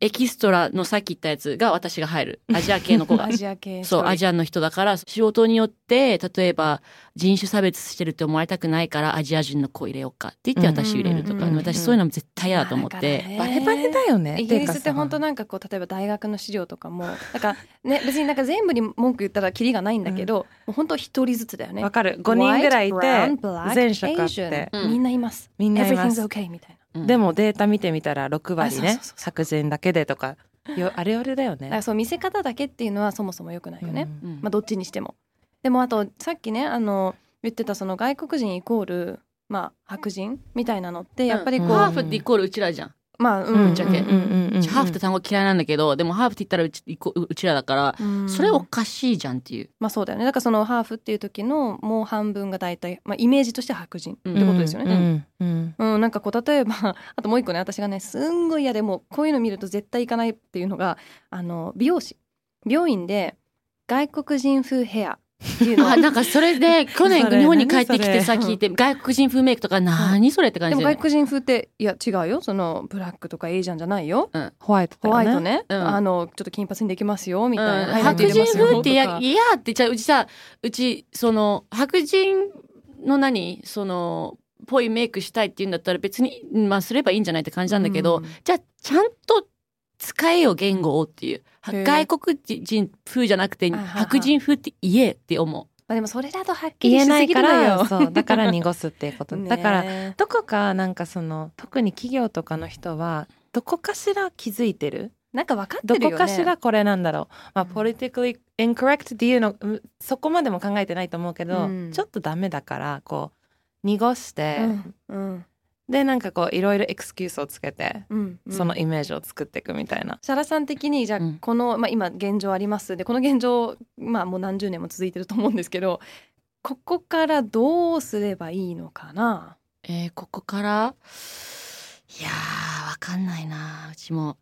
エキストラのさっき言ったやつが私が入る。アジア系の子が。アジア系。そう、アジアアの人だから、仕事によって、例えば、人種差別してるって思われたくないから、アジア人の子入れようかって言って私入れるとか、うんうんうん。うん私そういうのも絶対嫌だと思って。バレバレだよね。イギリスって本当なんかこう例えば大学の資料とかもなんかね別になんか全部に文句言ったらキリがないんだけど、もう本当一人ずつだよね。わかる。5人ぐらいいて全職あっ Asian てうん。みんないます。みんないます。Everything's okay みたいなうん。でもデータ見てみたら6割ねあそうそうそう白人だけでとかよあれあれだよね。だからそう見せ方だけっていうのはそもそも良くないよね、うん。うん。まあどっちにしても。でもあとさっきねあの言ってたその外国人イコールまあ白人みたいなのってやっぱりこう、うん。ハーフってイコールうちらじゃん。まあうんぶっちゃけ。ハーフって単語嫌いなんだけど、でもハーフって言ったらうちうちらだから、うん。それおかしいじゃんっていう。まあそうだよね。だからそのハーフっていう時のもう半分が大体、まあ、イメージとして白人ってことですよね、うんなんかこう例えば あともう一個ね私がねすんごい嫌でもうこういうの見ると絶対行かないっていうのがあの美容師。病院で外国人風ヘアあ、なんかそれで、去年日本に帰ってきてさ、聞いて、外国人風メイクとか、何それって感じででも外。国人風っていや違うよ。そのブラックとかエイジャンじゃないよ。ホワイトだホワイトね、うん。あのちょっと金髪にできますよみたいな、うん。白人風ってやとかいやってじゃあうちさうちその白人の何そのぽいメイクしたいって言うんだったら別にまあすればいいんじゃないって感じなんだけど、うん。じゃあちゃんと使えよ言語をっていう。外国人風じゃなくて白人風って言えって思まあ、でもそれだとはっきり言えないかしすぎるのよらそう。だから濁すっていうことね。だからどこかなんかその特に企業とかの人はどこかしら気づいてる？なんか分かってどるよね。こかしらこれなんだろう、まあ、うん。politically incorrect っていうのうんそこまでも考えてないと思うけど、うん。ちょっとダメだからこう濁して、うん。うんでなんかこういろいろエクスキュースをつけて、うんうん。そのイメージを作っていくみたいな。シャラさん的にじゃあうん。この、まあ、今現状あります。でこの現状、まあ、もう何十年も続いてると思うんですけどここからどうすればいいのかな？う、えーここから？いやーわかんないなうちも。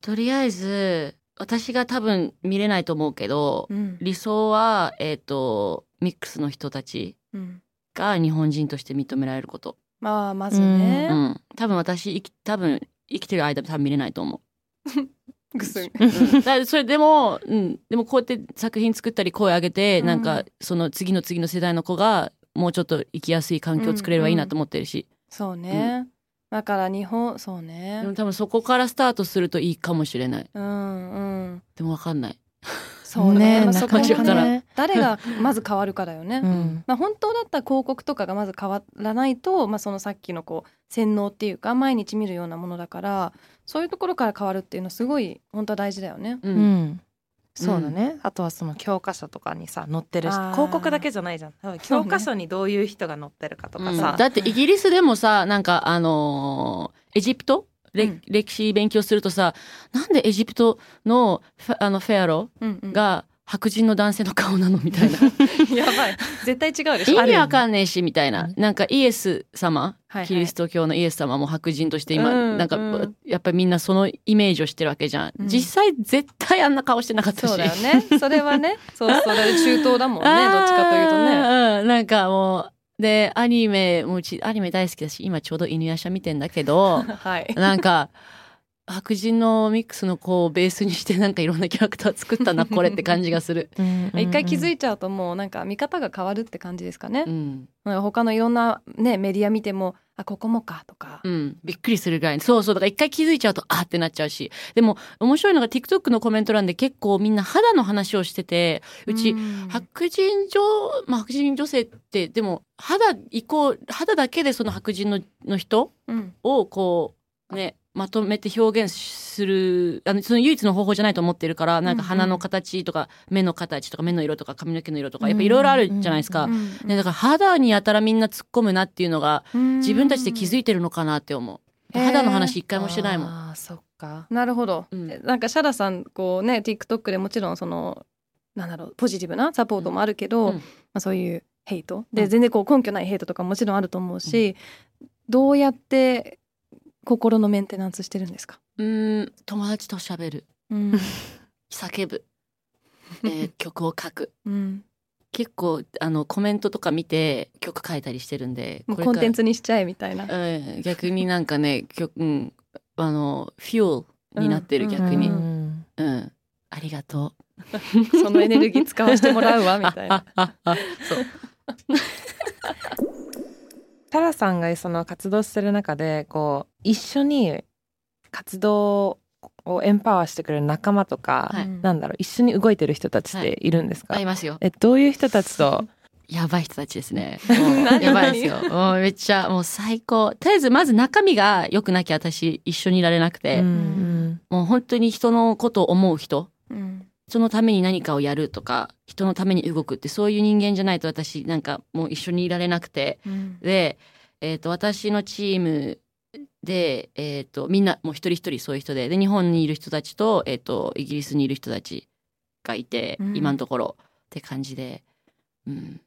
とりあえず私が多分見れないと思うけど、うん。理想はえっ、とミックスの人たちうん。が日本人として認められること。まあまずね。う、ん。多分私生き多分生きてる間多分見れないと思 ぐすん。う。うん、それでも、うん、でもこうやって作品作ったり声上げて、うん。なんかその次の次の世代の子がもうちょっと生きやすい環境を作れればいいなと思ってるし、そうね、だから日本そうでねも多分そこからスタートするといいかもしれない。うんうん。でもわかんない。そうね。まあなそこはかなかね。ね誰がまず変わるかだよね、うん。まあ、本当だったら広告とかがまず変わらないと、まあ、そのさっきのこう洗脳っていうか毎日見るようなものだからそういうところから変わるっていうのはすごい本当は大事だよね。う。うん。んそうだね、あとはその教科書とかにさ載ってる広告だけじゃないじゃん。教科書にどういう人が載ってるかとかうん。さ、だってイギリスでもさなんかあのーエジプト歴史勉強するとさなんでエジプトのあのフェアロが白人の男性の顔なのみたいな。やばい。絶対違うでしょ。意味。わかんねえしみたいな。うん。なんかイエス様はいはい。キリスト教のイエス様も白人として今、うんなんか、うんやっぱりみんなそのイメージをしてるわけじゃん、うん。実際絶対あんな顔してなかったし。そうだよね。それはね、そうそれ中東だもんね。どっちかというとね。ね。うん、なんかもう、で、アニメ、もううちアニメ大好きだし、今ちょうど犬夜叉見てんだけど、はい。なんか、白人のミックスの子をベースにしてなんかいろんなキャラクター作ったな、これって感じがする。一回気づいいちゃうともうなんか見方が変わるって感じですかねう。ん。他のいろんなねメディア見てもあここもかとか。うん。びっくりするぐらい。そうそう。だから一回気づいちゃうと、あーってなっちゃうし。でも、面白いのが TikTok のコメント欄で結構みんな肌の話をしてて、うち、ん白人女、まあ、白人女性って、でも、肌イコ肌だけでその白人のの人うんをこうねまとめて表現するあのその唯一の方法じゃないと思ってるからなんか鼻の形とか目の形とか目の色とか髪の毛の色とかやっぱいろいろあるじゃないですか。うんね、だから肌にやたらみんな突っ込むなっていうのがうん自分たちで気づいてるのかなって思う。肌の話一回もしてないもん。あーそっか。なるほど、うん。なんかシャラさんこうね TikTok でもちろんそのなんだろうポジティブなサポートもあるけど、うん。まあ、そういうヘイト。で、うん。全然こう根拠ないヘイトとかもちろんあると思うし、どうやって心のメンテナンスしてるんですか、うーん友達と喋る。うん。叫ぶ、えー曲を書く。うん、結構あのコメントとか見て曲書いたりしてるんでコンテンツにしちゃえみたいな。うん、逆になんかね曲、うん、あのフュールになってる、うん。逆に、ううん。んありがと そのエネルギー使わせてもらうわみたいな。う そうタラさんがその活動してる中でこう一緒に活動をエンパワーしてくれる仲間とか、はい。なんだろう一緒に動いてる人たちってい。るんですか、ありますよ。えどういう人たちと？やばい人たちですね。やばいですよ。もうめっちゃもう最高。とりあえずまず中身が良くなきゃ私一緒にいられなくて、うん。もう本当に人のことを思う人。うん人のために何かをやるとか人のために動くってそういう人間じゃないと私なんかもう一緒にいられなくて。うん。で、えー、と私のチームで、えー、とみんなもう一人一人そういう人で。で日本にいる人たちと,、えー、とイギリスにいる人たちがいて、うん。今のところって感じで、うん、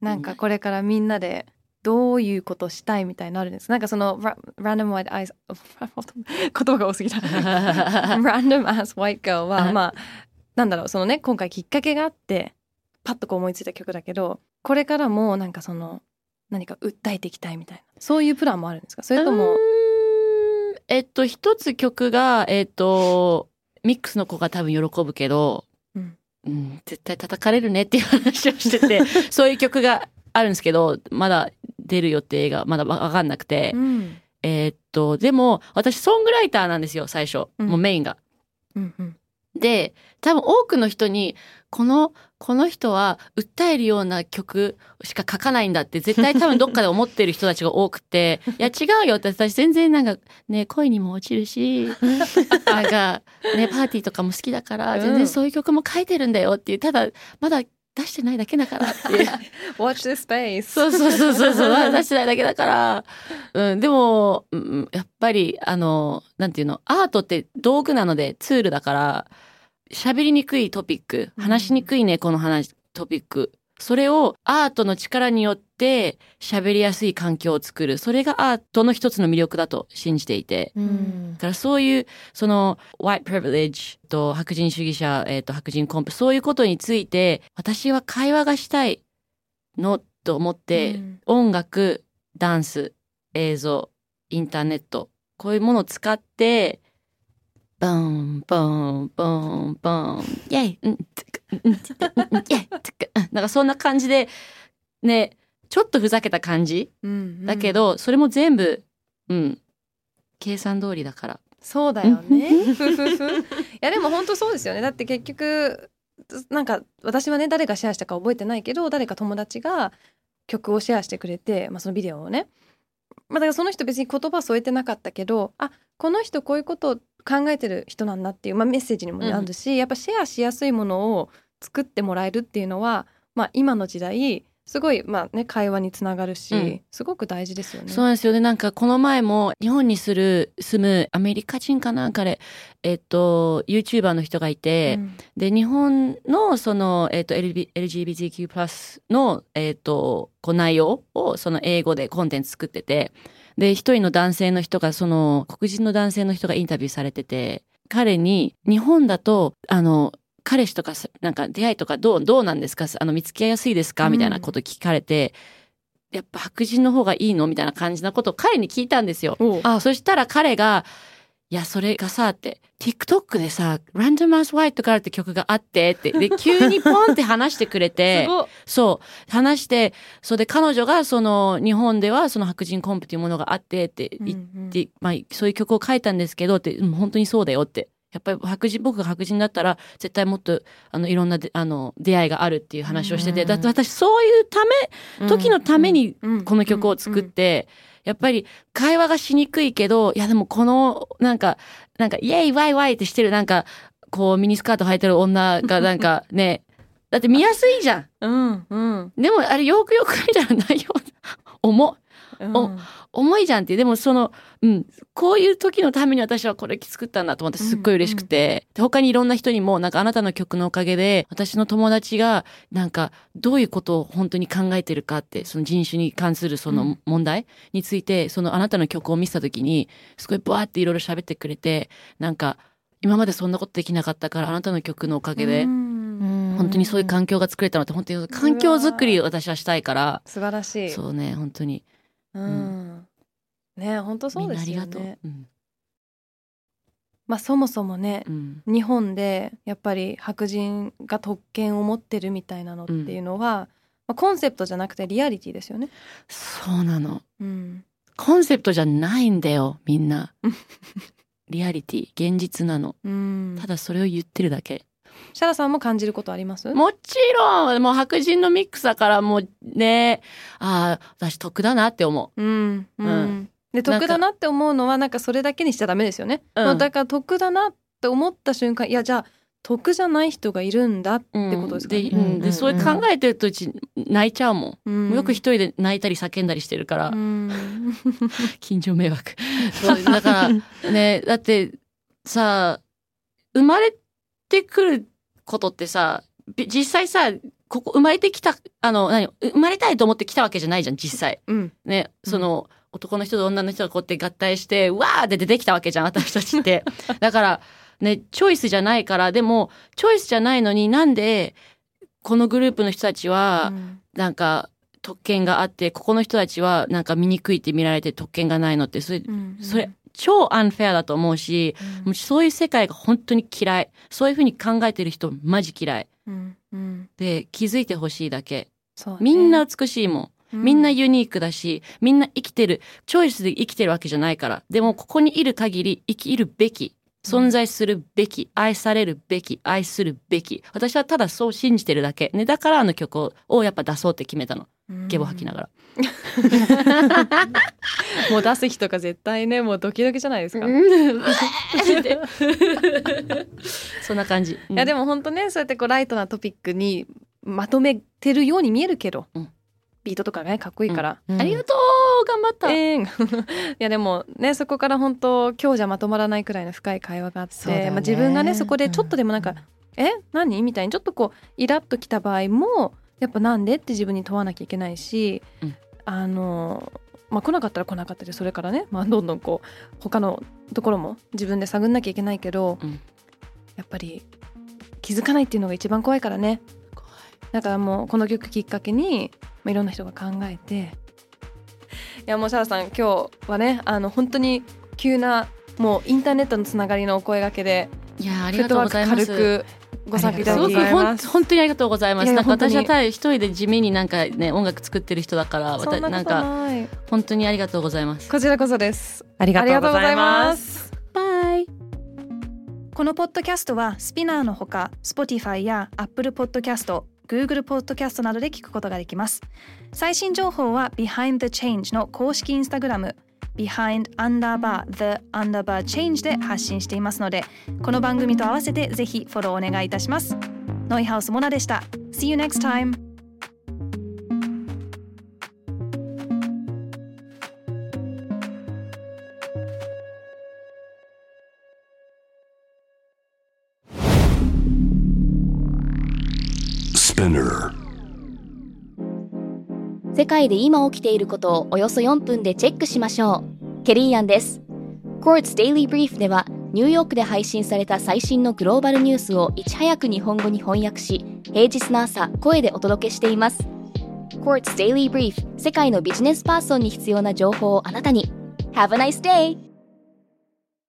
なんかこれからみんなでどういうことしたいみたいなのあるんです。なんかその ra- Random White Eyes 言葉が多すぎた。Random As White Girl はまあなんだろうそのね今回きっかけがあってパッとこう思いついた曲だけどこれからもなんかその何か訴えていきたいみたいなそういうプランもあるんですか？それともえっと一つ曲がえっとミックスの子が多分喜ぶけど、うん。うん絶対叩かれるねっていう話をしてて そういう曲があるんですけどまだ出る予定がまだわかんなくて、うん。えっとでも私ソングライターなんですよ最初、うん。もうメインが。うんうんで多分多くの人にこのこの人は訴えるような曲しか書かないんだって絶対多分どっかで思ってる人たちが多くて いや違うよって私全然なんかね恋にも落ちるし なんかねパーティーとかも好きだからうん。全然そういう曲も書いてるんだよっていうただまだ出してないだけだからっていう。Watch this space. そうそうそうそうそうまだ出してないだけだから、うん、でも、うん、やっぱりあのなんていうのアートって道具なのでツールだから喋りにくいトピックうん。話しにくいね、この話トピック。それをアートの力によって喋りやすい環境を作る。それがアートの一つの魅力だと信じていて。うん。だからそういうその white privilege と白人主義者、えー、と白人コンプそういうことについて私は会話がしたいのと思って、うん。音楽ダンス映像インターネットこういうものを使ってボンボンボンボンイェイうんつくうんつくうんイェイつくなんかそんな感じでねちょっとふざけた感じうんだけど、それも全部うん計算通りだからそうだよね。いやでも本当そうですよね。だって結局なんか私はね誰がシェアしたか覚えてないけど誰か友達が曲をシェアしてくれて、まあ、そのビデオをね。まあ、だからその人別に言葉添えてなかったけどあこの人こういうことを考えてる人なんだっていう、まあ、メッセージにもねうんあるし、やっぱシェアしやすいものを作ってもらえるっていうのは、まあ、今の時代すごい、まあね、会話につながるし、うんすごく大事ですよね。そうなんですよね。なんかこの前も日本にする住むアメリカ人かなんかで、えっと、YouTuber の人がいて、うんで、日本のその、えっと、LGBTQ+, の、えっと、こう内容をその英語でコンテンツ作ってて、で、一人の男性の人が、その黒人の男性の人がインタビューされてて、彼に日本だと、あの、彼氏とかさなんか出会いとかどうどうなんですか？あの見つけやすいですか？みたいなこと聞かれて、やっぱ白人の方がいいの？みたいな感じなことを彼に聞いたんですよ。あそしたら彼が「いやそれがさ」って TikTok でさ「Random As White Girl」って曲があってって。で急にポンって話してくれて そう。話してそれで彼女がその日本ではその白人コンプっていうものがあってって言って、まあ、そういう曲を書いたんですけどって、うん本当にそうだよって。やっぱり白人僕が白人だったら絶対もっとあのいろんなであの出会いがあるっていう話をしてて、うんだって私そういうため時のためにうん。この曲を作って、やっぱり会話がしにくいけど、いやでもこの、なんか、なんか、イェイワイワイってしてる、なんか、こうミニスカート履いてる女が なんかね、だって見やすいじゃん。うんうんでもあれよくよく見たら内容、重っ。お重いじゃんってでもその、うん、こういう時のために私はこれ作ったんだと思ってすっごい嬉しくて、で他にいろんな人にもなんかあなたの曲のおかげで私の友達がなんかどういうことを本当に考えてるかってその人種に関するその問題について、そのあなたの曲を見せた時にすごいバーっていろいろ喋ってくれてなんか今までそんなことできなかったからあなたの曲のおかげで、うん。本当にそういう環境が作れたのって本当に環境づくりを私はしたいから。素晴らしい。そうね本当にうん。ね本当そうですよみんなありがとう、ね。うんまあそもそもねうん日本でやっぱり白人が特権を持ってるみたいなのっていうのは、まあ、コンセプトじゃなくてリアリティですよね。そうなのうん。コンセプトじゃないんだよみんな リアリティ現実なのうん。ただそれを言ってるだけシャラさんも感じることあります？もちろん。もう白人のミックスだからもうね。ああ私得だなって思う。ん。うん。うん。でなんか。得だなって思うのはなんかそれだけにしちゃダメですよね。うん。だから得だなって思った瞬間いやじゃあ得じゃない人がいるんだってことですかね。でうん。でそういう考えてるとうち泣いちゃうもん、うん。よく一人で泣いたり叫んだりしてるから、うん。近所迷惑。だからねだってさ生まれてくることってさび実際さここ生まれてきたあの何生まれたいと思ってきたわけじゃないじゃん実際。うん。ねその、男の人と女の人がこうやって合体してわーって出てきたわけじゃん私たちって。だからねチョイスじゃないからでもチョイスじゃないのになんでこのグループの人たちは、なんか特権があってここの人たちはなんか醜いって見られて特権がないのってそれうん。それ超アンフェアだと思うし、もうそういう世界が本当に嫌い。そういうふうに考えてる人マジ嫌い。うん。うん。で気づいてほしいだけ。ね。みんな美しいもん。うみんなユニークだしみんな生きてる。チョイスで生きてるわけじゃないから。でもここにいる限り生きるべき存在するべき、愛されるべき愛するべき。私はただそう信じてるだけ、ね、だからあの曲ををやっぱ出そうって決めたの。ゲボ吐きながら。もう出す日とか絶対ねもうドキドキじゃないですか、そんな感じ。やでも本当ねそうやってこうライトなトピックにまとめてるように見えるけど、うん。ビートとかがねかっこいいから、うん。ありがとう頑張った。えー。いやでもねそこから本当今日じゃまとまらないくらいの深い会話があって、ね。まあ、自分がねそこでちょっとでもなんか「え？何?」みたいにちょっとこうイラッときた場合もやっぱなんでって自分に問わなきゃいけないし、うん。あのまあ来なかったら来なかったでそれからね、まあ、どんどんこう他のところも自分で探んなきゃいけないけど、うん。やっぱり気づかないっていうのが一番怖いからね。だからもうこの曲きっかけに、まあ、いろんな人が考えていやもうシャラさん今日はねあの本当に急なもうインターネットのつながりのお声がけでいやありがとうございます。軽くご参加いたすだきごくほんます本当にありがとうございます。なんか私はただ一人で地味になんかね音楽作ってる人だから、そんななんか本当にありがとうございます。こちらこそですありがとうございます。 Bye。このポッドキャストはスピナーのほか Spotify や Apple Podcast、Google Podcast などで聞くことができます。最新情報は Behind the Change の公式インスタグラム Behind underbar the underbar change で発信していますのでこの番組と合わせてぜひフォローお願いいたします。ノイハウスモナでした。See you next time! 世界で今起きていることをおよそ4分でチェックしましょう。ケリーアンです。Quartz Daily Brief ではニューヨークで配信された最新のグローバルニュースをいち早く日本語に翻訳し、平日の朝、声でお届けしています。Quartz Daily Brief 世界のビジネスパーソンに必要な情報をあなたに。Have a nice day!